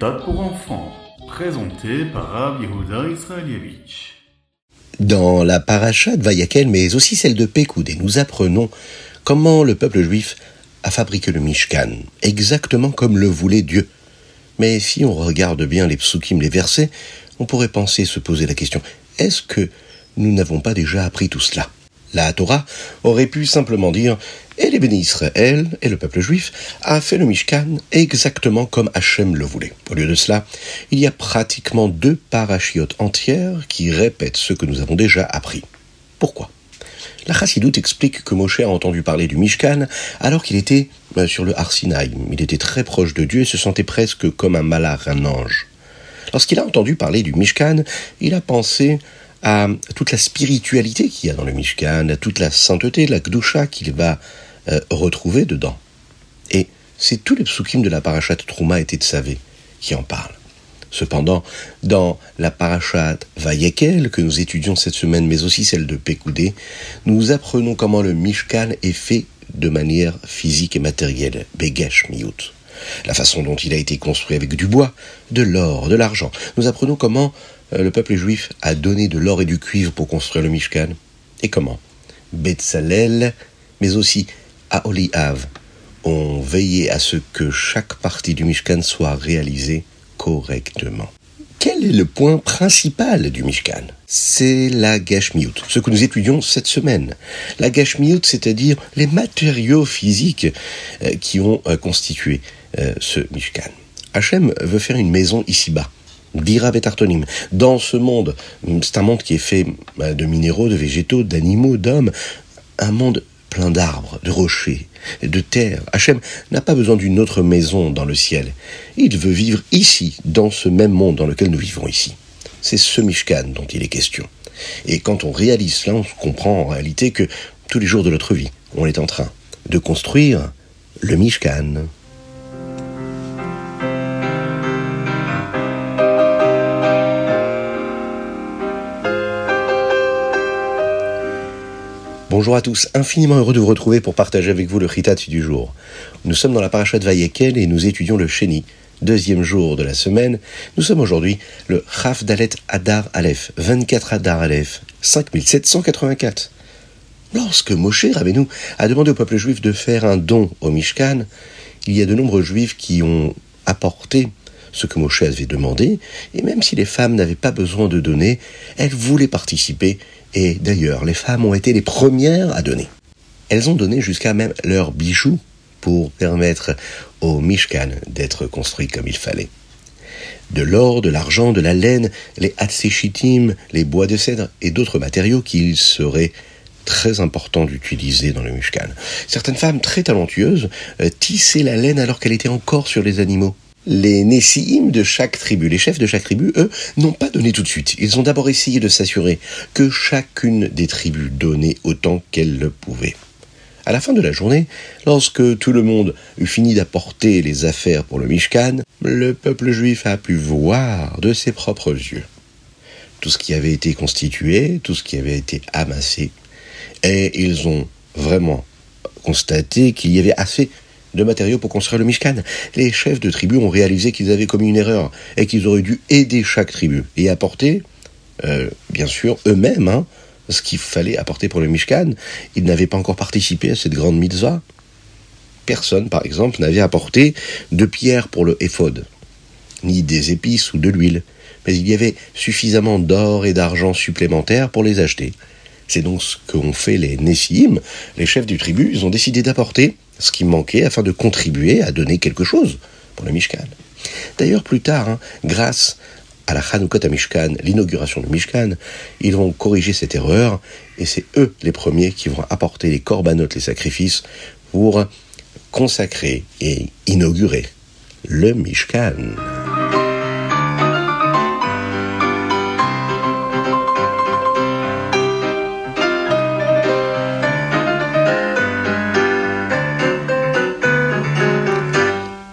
pour enfants. Dans la paracha de Vayakel, mais aussi celle de Pekoudé, nous apprenons comment le peuple juif a fabriqué le Mishkan, exactement comme le voulait Dieu. Mais si on regarde bien les psukim, les versets, on pourrait penser se poser la question, est-ce que nous n'avons pas déjà appris tout cela? La Torah aurait pu simplement dire, et les bénis Israël et le peuple juif a fait le Mishkan exactement comme Hachem le voulait. Au lieu de cela, il y a pratiquement deux parachiotes entières qui répètent ce que nous avons déjà appris. Pourquoi? La Chassidoute explique que Moshe a entendu parler du Mishkan alors qu'il était euh, sur le Har Sinaï. Il était très proche de Dieu et se sentait presque comme un malach, un ange. Lorsqu'il a entendu parler du Mishkan, il a pensé à toute la spiritualité qu'il y a dans le Mishkan, à toute la sainteté, la Gdusha qu'il va euh, retrouver dedans. Et c'est tous les psukim de la parashat Trouma et Tetzavé qui en parlent. Cependant, dans la parashat Vayekel que nous étudions cette semaine, mais aussi celle de Pekoudé, nous apprenons comment le Mishkan est fait de manière physique et matérielle, Begesh Miyut. La façon dont il a été construit avec du bois, de l'or, de l'argent. Nous apprenons comment le peuple juif a donné de l'or et du cuivre pour construire le Mishkan. Et comment? Betzalel, mais aussi Aoliav, ont veillé à ce que chaque partie du Mishkan soit réalisée correctement. Quel est le point principal du Mishkan? C'est la Gashmiut, ce que nous étudions cette semaine. La Gashmiut, c'est-à-dire les matériaux physiques euh, qui ont euh, constitué euh, ce Mishkan. Hachem veut faire une maison ici-bas. Dira Betartonim. Dans ce monde, c'est un monde qui est fait de minéraux, de végétaux, d'animaux, d'hommes, un monde plein d'arbres, de rochers, de terre. Hachem n'a pas besoin d'une autre maison dans le ciel. Il veut vivre ici, dans ce même monde dans lequel nous vivons ici. C'est ce Mishkan dont il est question. Et quand on réalise cela, on comprend en réalité que tous les jours de notre vie, on est en train de construire le Mishkan. Bonjour à tous, infiniment heureux de vous retrouver pour partager avec vous le Chitat du jour. Nous sommes dans la paracha de Vayekel et nous étudions le Sheni, deuxième jour de la semaine. Nous sommes aujourd'hui le Chaf Dalet Adar Aleph, 24 Adar Aleph, 5784. Lorsque Moshe Rabbeinu a demandé au peuple juif de faire un don au Mishkan, il y a de nombreux juifs qui ont apporté ce que Moshe avait demandé, et même si les femmes n'avaient pas besoin de donner, elles voulaient participer et d'ailleurs, les femmes ont été les premières à donner. Elles ont donné jusqu'à même leurs bijoux pour permettre au Mishkan d'être construit comme il fallait. De l'or, de l'argent, de la laine, les hatséchitim, les bois de cèdre et d'autres matériaux qu'il serait très important d'utiliser dans le Mishkan. Certaines femmes très talentueuses euh, tissaient la laine alors qu'elle était encore sur les animaux les Nessiim de chaque tribu, les chefs de chaque tribu, eux, n'ont pas donné tout de suite. Ils ont d'abord essayé de s'assurer que chacune des tribus donnait autant qu'elle le pouvait. À la fin de la journée, lorsque tout le monde eut fini d'apporter les affaires pour le Mishkan, le peuple juif a pu voir de ses propres yeux tout ce qui avait été constitué, tout ce qui avait été amassé, et ils ont vraiment constaté qu'il y avait assez de matériaux pour construire le Mishkan. Les chefs de tribu ont réalisé qu'ils avaient commis une erreur et qu'ils auraient dû aider chaque tribu et apporter, euh, bien sûr, eux-mêmes hein, ce qu'il fallait apporter pour le Mishkan. Ils n'avaient pas encore participé à cette grande mitzvah. Personne, par exemple, n'avait apporté de pierres pour le éphod, ni des épices ou de l'huile, mais il y avait suffisamment d'or et d'argent supplémentaires pour les acheter. C'est donc ce qu'ont fait les Nessim, les chefs du tribu, ils ont décidé d'apporter ce qui manquait afin de contribuer à donner quelque chose pour le Mishkan. D'ailleurs, plus tard, hein, grâce à la Chanukot Mishkan, l'inauguration du Mishkan, ils vont corriger cette erreur et c'est eux les premiers qui vont apporter les corbanotes, les sacrifices pour consacrer et inaugurer le Mishkan.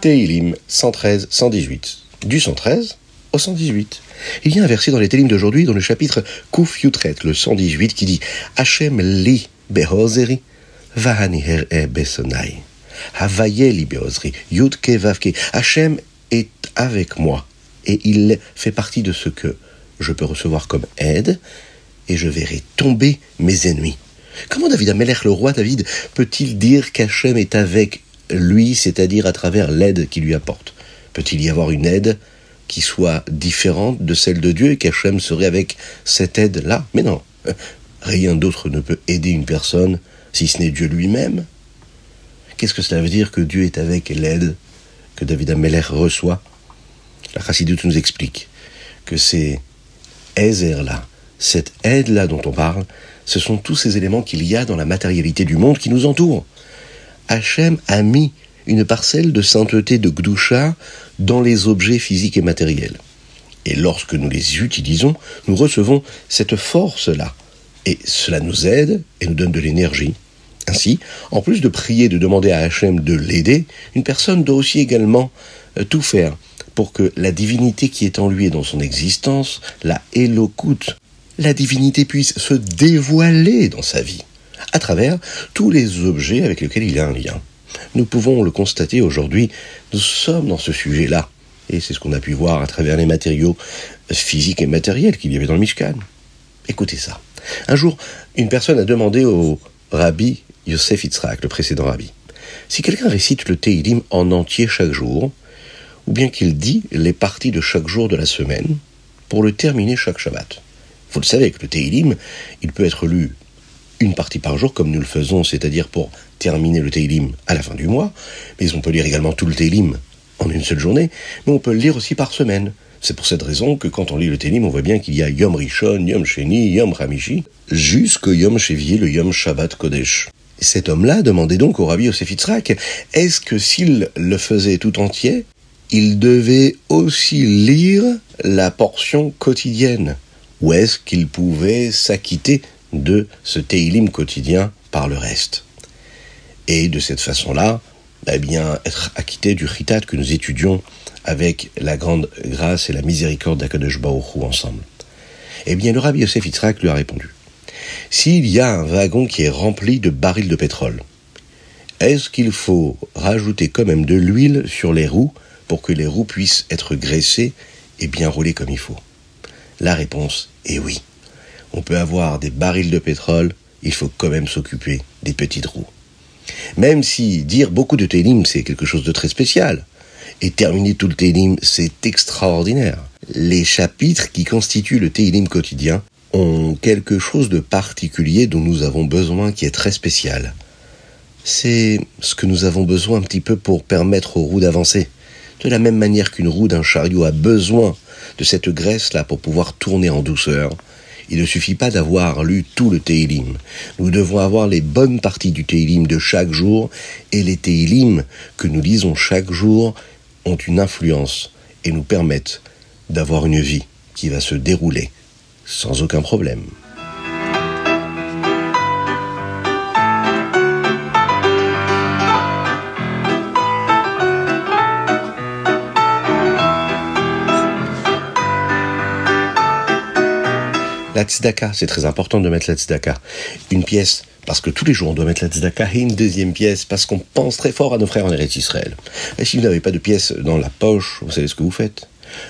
Teilim 113, 118. Du 113 au 118. Il y a un verset dans les Télim d'aujourd'hui, dans le chapitre Kuf Yutret, le 118, qui dit Hachem li behozeri, vahani her'e besonai. Havaye li behozri, yutke vavke. Hachem est avec moi et il fait partie de ce que je peux recevoir comme aide et je verrai tomber mes ennemis. Comment David Ameller, le roi David, peut-il dire qu'Hachem est avec lui, c'est-à-dire à travers l'aide qu'il lui apporte Peut-il y avoir une aide qui soit différente de celle de Dieu et qu'Hachem serait avec cette aide-là? Mais non, rien d'autre ne peut aider une personne si ce n'est Dieu lui-même. Qu'est-ce que cela veut dire que Dieu est avec l'aide que David Ameller reçoit? La Chassidut nous explique que c'est Ezer-là, cette aide-là dont on parle, ce sont tous ces éléments qu'il y a dans la matérialité du monde qui nous entoure. Hachem a mis une parcelle de sainteté de Gdusha dans les objets physiques et matériels. Et lorsque nous les utilisons, nous recevons cette force-là. Et cela nous aide et nous donne de l'énergie. Ainsi, en plus de prier, de demander à Hachem de l'aider, une personne doit aussi également euh, tout faire pour que la divinité qui est en lui et dans son existence, la élocoute, la divinité puisse se dévoiler dans sa vie, à travers tous les objets avec lesquels il a un lien. Nous pouvons le constater aujourd'hui, nous sommes dans ce sujet-là, et c'est ce qu'on a pu voir à travers les matériaux physiques et matériels qu'il y avait dans le Mishkan. Écoutez ça. Un jour, une personne a demandé au rabbi Yosef Yitzhak, le précédent rabbi, si quelqu'un récite le Teilim en entier chaque jour, ou bien qu'il dit les parties de chaque jour de la semaine, pour le terminer chaque Shabbat. Vous le savez que le Teilim, il peut être lu une partie par jour, comme nous le faisons, c'est-à-dire pour terminer le Teilim à la fin du mois, mais on peut lire également tout le Teilim en une seule journée, mais on peut le lire aussi par semaine. C'est pour cette raison que quand on lit le Teilim, on voit bien qu'il y a Yom Rishon, Yom Sheni, Yom Hamishi, jusqu'au Yom Shevier, le Yom Shabbat Kodesh. Cet homme-là demandait donc au rabbi Yosef est-ce que s'il le faisait tout entier, il devait aussi lire la portion quotidienne? Ou est-ce qu'il pouvait s'acquitter de ce Teilim quotidien par le reste Et de cette façon-là, eh bien, être acquitté du chitat que nous étudions avec la grande grâce et la miséricorde d'Akadosh Baruch ensemble. Eh bien, le rabbi Yosef Yitzhak lui a répondu. S'il y a un wagon qui est rempli de barils de pétrole, est-ce qu'il faut rajouter quand même de l'huile sur les roues pour que les roues puissent être graissées et bien roulées comme il faut? La réponse est oui. On peut avoir des barils de pétrole, il faut quand même s'occuper des petites roues. Même si dire beaucoup de télim, c'est quelque chose de très spécial, et terminer tout le télim, c'est extraordinaire. Les chapitres qui constituent le télim quotidien ont quelque chose de particulier dont nous avons besoin qui est très spécial. C'est ce que nous avons besoin un petit peu pour permettre aux roues d'avancer. De la même manière qu'une roue d'un chariot a besoin de cette graisse-là pour pouvoir tourner en douceur, il ne suffit pas d'avoir lu tout le Teilim. Nous devons avoir les bonnes parties du Teilim de chaque jour, et les Teilim que nous lisons chaque jour ont une influence et nous permettent d'avoir une vie qui va se dérouler sans aucun problème. La tzedaka, c'est très important de mettre la tzedaka. Une pièce, parce que tous les jours on doit mettre la tzedaka, et une deuxième pièce, parce qu'on pense très fort à nos frères en Eretz Israël. Et si vous n'avez pas de pièce dans la poche, vous savez ce que vous faites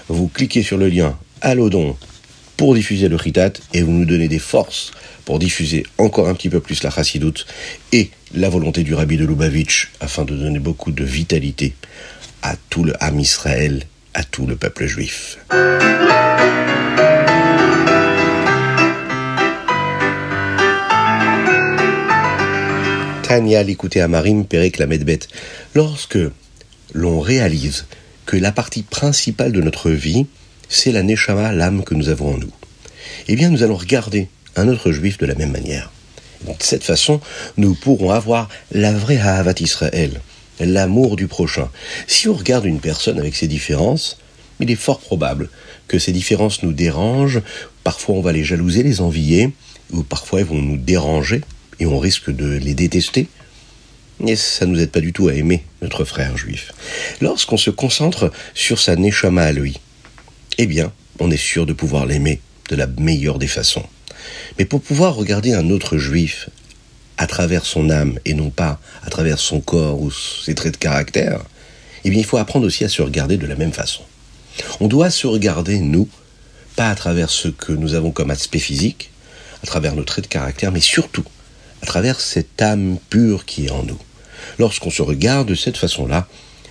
Vous cliquez sur le lien Allodon pour diffuser le Ritat et vous nous donnez des forces pour diffuser encore un petit peu plus la chassidoute et la volonté du rabbi de Lubavitch afin de donner beaucoup de vitalité à tout le Ham Israël, à tout le peuple juif. Tania l'écouter à Marim Perek la. Lorsque l'on réalise que la partie principale de notre vie, c'est la Neshama, l'âme que nous avons en nous, eh bien nous allons regarder un autre juif de la même manière. de cette façon, nous pourrons avoir la vraie Havat Israël, l'amour du prochain. Si on regarde une personne avec ses différences, il est fort probable que ces différences nous dérangent, parfois on va les jalouser, les envier, ou parfois elles vont nous déranger, et on risque de les détester. Et ça ne nous aide pas du tout à aimer notre frère juif. Lorsqu'on se concentre sur sa neshama à lui, eh bien, on est sûr de pouvoir l'aimer de la meilleure des façons. Mais pour pouvoir regarder un autre juif à travers son âme et non pas à travers son corps ou ses traits de caractère, eh bien, il faut apprendre aussi à se regarder de la même façon. On doit se regarder, nous, pas à travers ce que nous avons comme aspect physique, à travers nos traits de caractère, mais surtout à travers cette âme pure qui est en nous. Lorsqu'on se regarde de cette façon-là,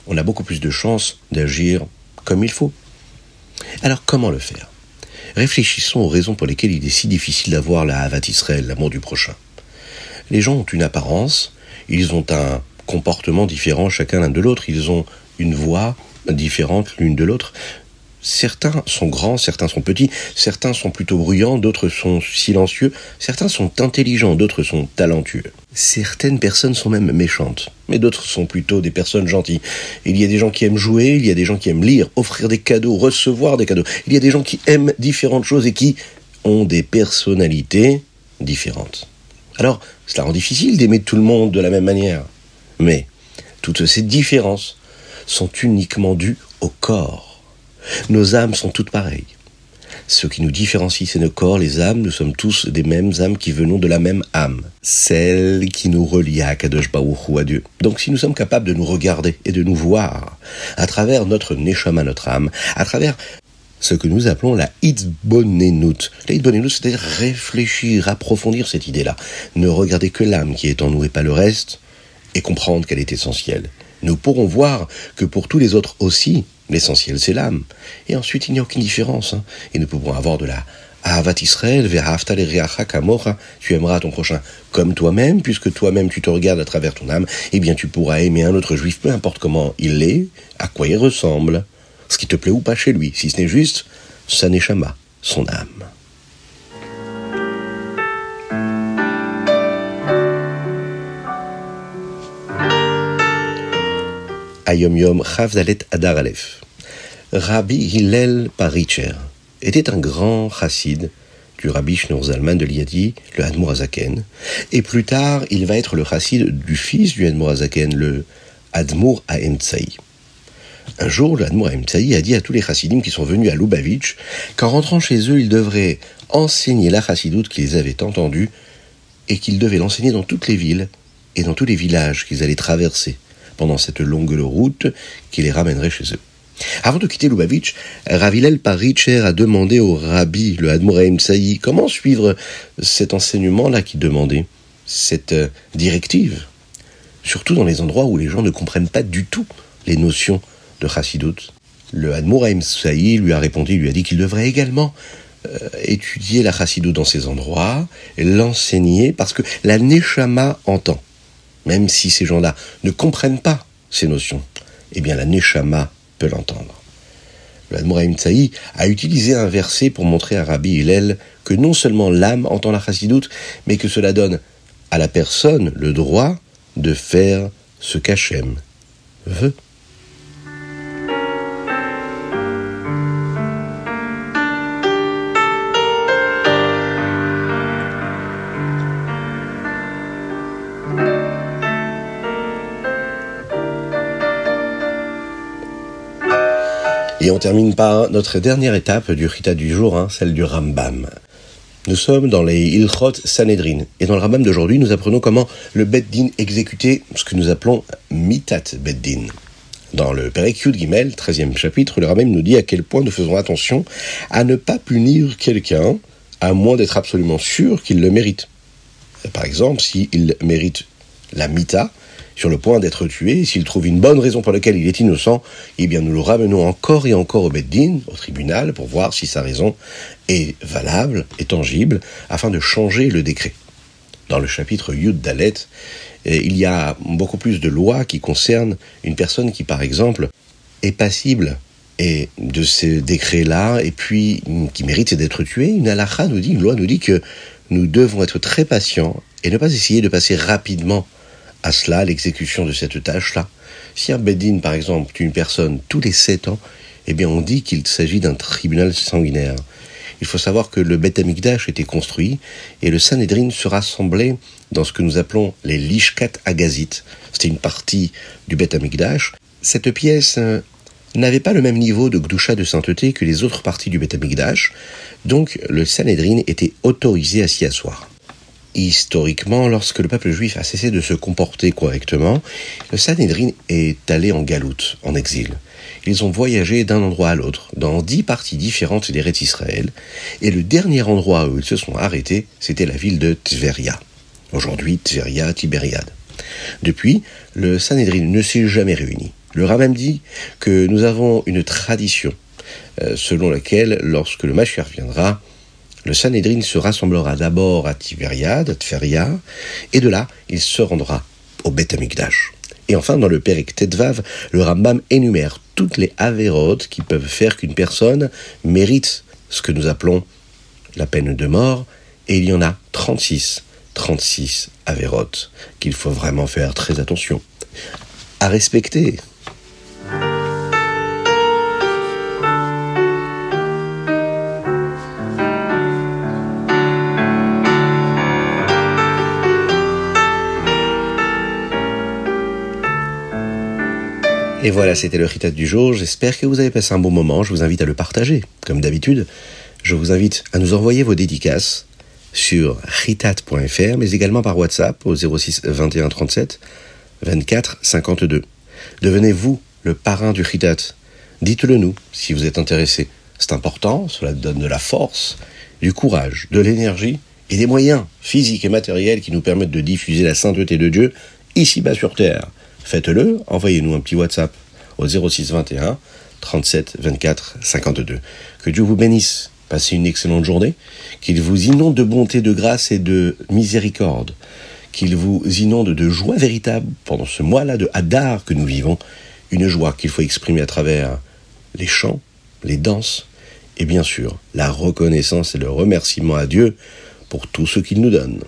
on a beaucoup plus de chances d'agir comme il faut. Alors comment le faire? Réfléchissons aux raisons pour lesquelles il est si difficile d'avoir la Havat Israël, l'amour du prochain. Les gens ont une apparence, ils ont un comportement différent chacun l'un de l'autre, ils ont une voix différente l'une de l'autre. Certains sont grands, certains sont petits, certains sont plutôt bruyants, d'autres sont silencieux, certains sont intelligents, d'autres sont talentueux. Certaines personnes sont même méchantes, mais d'autres sont plutôt des personnes gentilles. Il y a des gens qui aiment jouer, il y a des gens qui aiment lire, offrir des cadeaux, recevoir des cadeaux. Il y a des gens qui aiment différentes choses et qui ont des personnalités différentes. Alors, cela rend difficile d'aimer tout le monde de la même manière. Mais toutes ces différences sont uniquement dues au corps. Nos âmes sont toutes pareilles. Ce qui nous différencie, c'est nos corps, les âmes. Nous sommes tous des mêmes âmes qui venons de la même âme. Celle qui nous relie à Kadosh Baruch à Dieu. Donc si nous sommes capables de nous regarder et de nous voir à travers notre neshama, notre âme, à travers ce que nous appelons la hitbonenut. La hitbonenut, c'est-à-dire réfléchir, approfondir cette idée-là. Ne regarder que l'âme qui est en nous et pas le reste, et comprendre qu'elle est essentielle. Nous pourrons voir que pour tous les autres aussi, L'essentiel, c'est l'âme. Et ensuite, il n'y a aucune différence. Hein. Et nous pouvons avoir de la Ahavat Israël, tu aimeras ton prochain comme toi-même, puisque toi-même tu te regardes à travers ton âme, eh bien tu pourras aimer un autre juif, peu importe comment il est, à quoi il ressemble, ce qui te plaît ou pas chez lui, si ce n'est juste sa neshama, son âme. Ayom Yom Chavdalet Adar Aleph. Rabbi Hillel Paritcher était un grand chassid du Rabbi Shneur Zalman de Liadi, le Hadmour Azaken, et plus tard il va être le chassid du fils du Hadmour Azaken, le Hadmour Aemtsaï. Un jour, le Hadmour Aemtsaï a dit à tous les chassidim qui sont venus à Lubavitch qu'en rentrant chez eux, ils devraient enseigner la chassidoute qu'ils avaient entendue et qu'ils devaient l'enseigner dans toutes les villes et dans tous les villages qu'ils allaient traverser pendant cette longue route qui les ramènerait chez eux. Avant de quitter Lubavitch, Ravilel Paritcher a demandé au rabbi, le Admoraim Saï, comment suivre cet enseignement-là qui demandait, cette euh, directive, surtout dans les endroits où les gens ne comprennent pas du tout les notions de Chassidut. Le Admoraim Saï lui a répondu, lui a dit qu'il devrait également euh, étudier la Chassidut dans ces endroits, l'enseigner, parce que la Neshama entend même si ces gens-là ne comprennent pas ces notions, eh bien la Neshama peut l'entendre. Le Admoraim Tsaï a utilisé un verset pour montrer à Rabbi Hillel que non seulement l'âme entend la chassidoute, mais que cela donne à la personne le droit de faire ce qu'Hachem veut. Et on termine par notre dernière étape du Rita du jour, hein, celle du Rambam. Nous sommes dans les Ilchot Sanhedrin. Et dans le Rambam d'aujourd'hui, nous apprenons comment le Beddin exécutait ce que nous appelons Mitat Beddin. Dans le Perek Yud Gimel, 13e chapitre, le Rambam nous dit à quel point nous faisons attention à ne pas punir quelqu'un à moins d'être absolument sûr qu'il le mérite. Par exemple, s'il mérite la mita, sur le point d'être tué, s'il trouve une bonne raison pour laquelle il est innocent, eh bien nous le ramenons encore et encore au Beddin, au tribunal, pour voir si sa raison est valable et tangible, afin de changer le décret. Dans le chapitre Yud Dalet, eh, il y a beaucoup plus de lois qui concernent une personne qui, par exemple, est passible et de ces décrets-là, et puis qui mérite d'être tué, une halakha nous dit, une loi nous dit que nous devons être très patients et ne pas essayer de passer rapidement à cela l'exécution de cette tâche-là. Si un Bedin, par exemple, tue une personne tous les sept ans, eh bien on dit qu'il s'agit d'un tribunal sanguinaire. Il faut savoir que le Beth Amikdash était construit et le Sanhedrin se rassemblait dans ce que nous appelons les Lishkat Agazit. C'était une partie du Beth Amikdash. Cette pièce euh, n'avait pas le même niveau de Gdusha de sainteté que les autres parties du Beth Amikdash, donc le Sanhedrin était autorisé à s'y asseoir. Historiquement, lorsque le peuple juif a cessé de se comporter correctement, le Sanhedrin est allé en galoute, en exil. Ils ont voyagé d'un endroit à l'autre, dans dix parties différentes des rêtes Israël, et le dernier endroit où ils se sont arrêtés, c'était la ville de Tveria. Aujourd'hui, Tveria, Tibériade. Depuis, le Sanhedrin ne s'est jamais réuni. Le Ramam dit que nous avons une tradition euh, selon laquelle, lorsque le Mashiach viendra, le Sanhedrin se rassemblera d'abord à Tibériade, à Tveria, et de là, il se rendra au Beth Amikdash. Et enfin, dans le Pérec Tetvav, le Rambam énumère toutes les avérotes qui peuvent faire qu'une personne mérite ce que nous appelons la peine de mort, et il y en a 36, 36 avérotes qu'il faut vraiment faire très attention à respecter. Et voilà, c'était le Ritat du jour. J'espère que vous avez passé un bon moment. Je vous invite à le partager. Comme d'habitude, je vous invite à nous envoyer vos dédicaces sur ritat.fr, mais également par WhatsApp au 06 21 37 24 52. Devenez-vous le parrain du Ritat. Dites-le nous si vous êtes intéressé. C'est important, cela donne de la force, du courage, de l'énergie et des moyens physiques et matériels qui nous permettent de diffuser la sainteté de Dieu ici-bas sur Terre. Faites-le, envoyez-nous un petit WhatsApp au 06 21 37 24 52. Que Dieu vous bénisse. Passez une excellente journée. Qu'il vous inonde de bonté, de grâce et de miséricorde. Qu'il vous inonde de joie véritable pendant ce mois-là de Hadar que nous vivons. Une joie qu'il faut exprimer à travers les chants, les danses et bien sûr la reconnaissance et le remerciement à Dieu pour tout ce qu'il nous donne.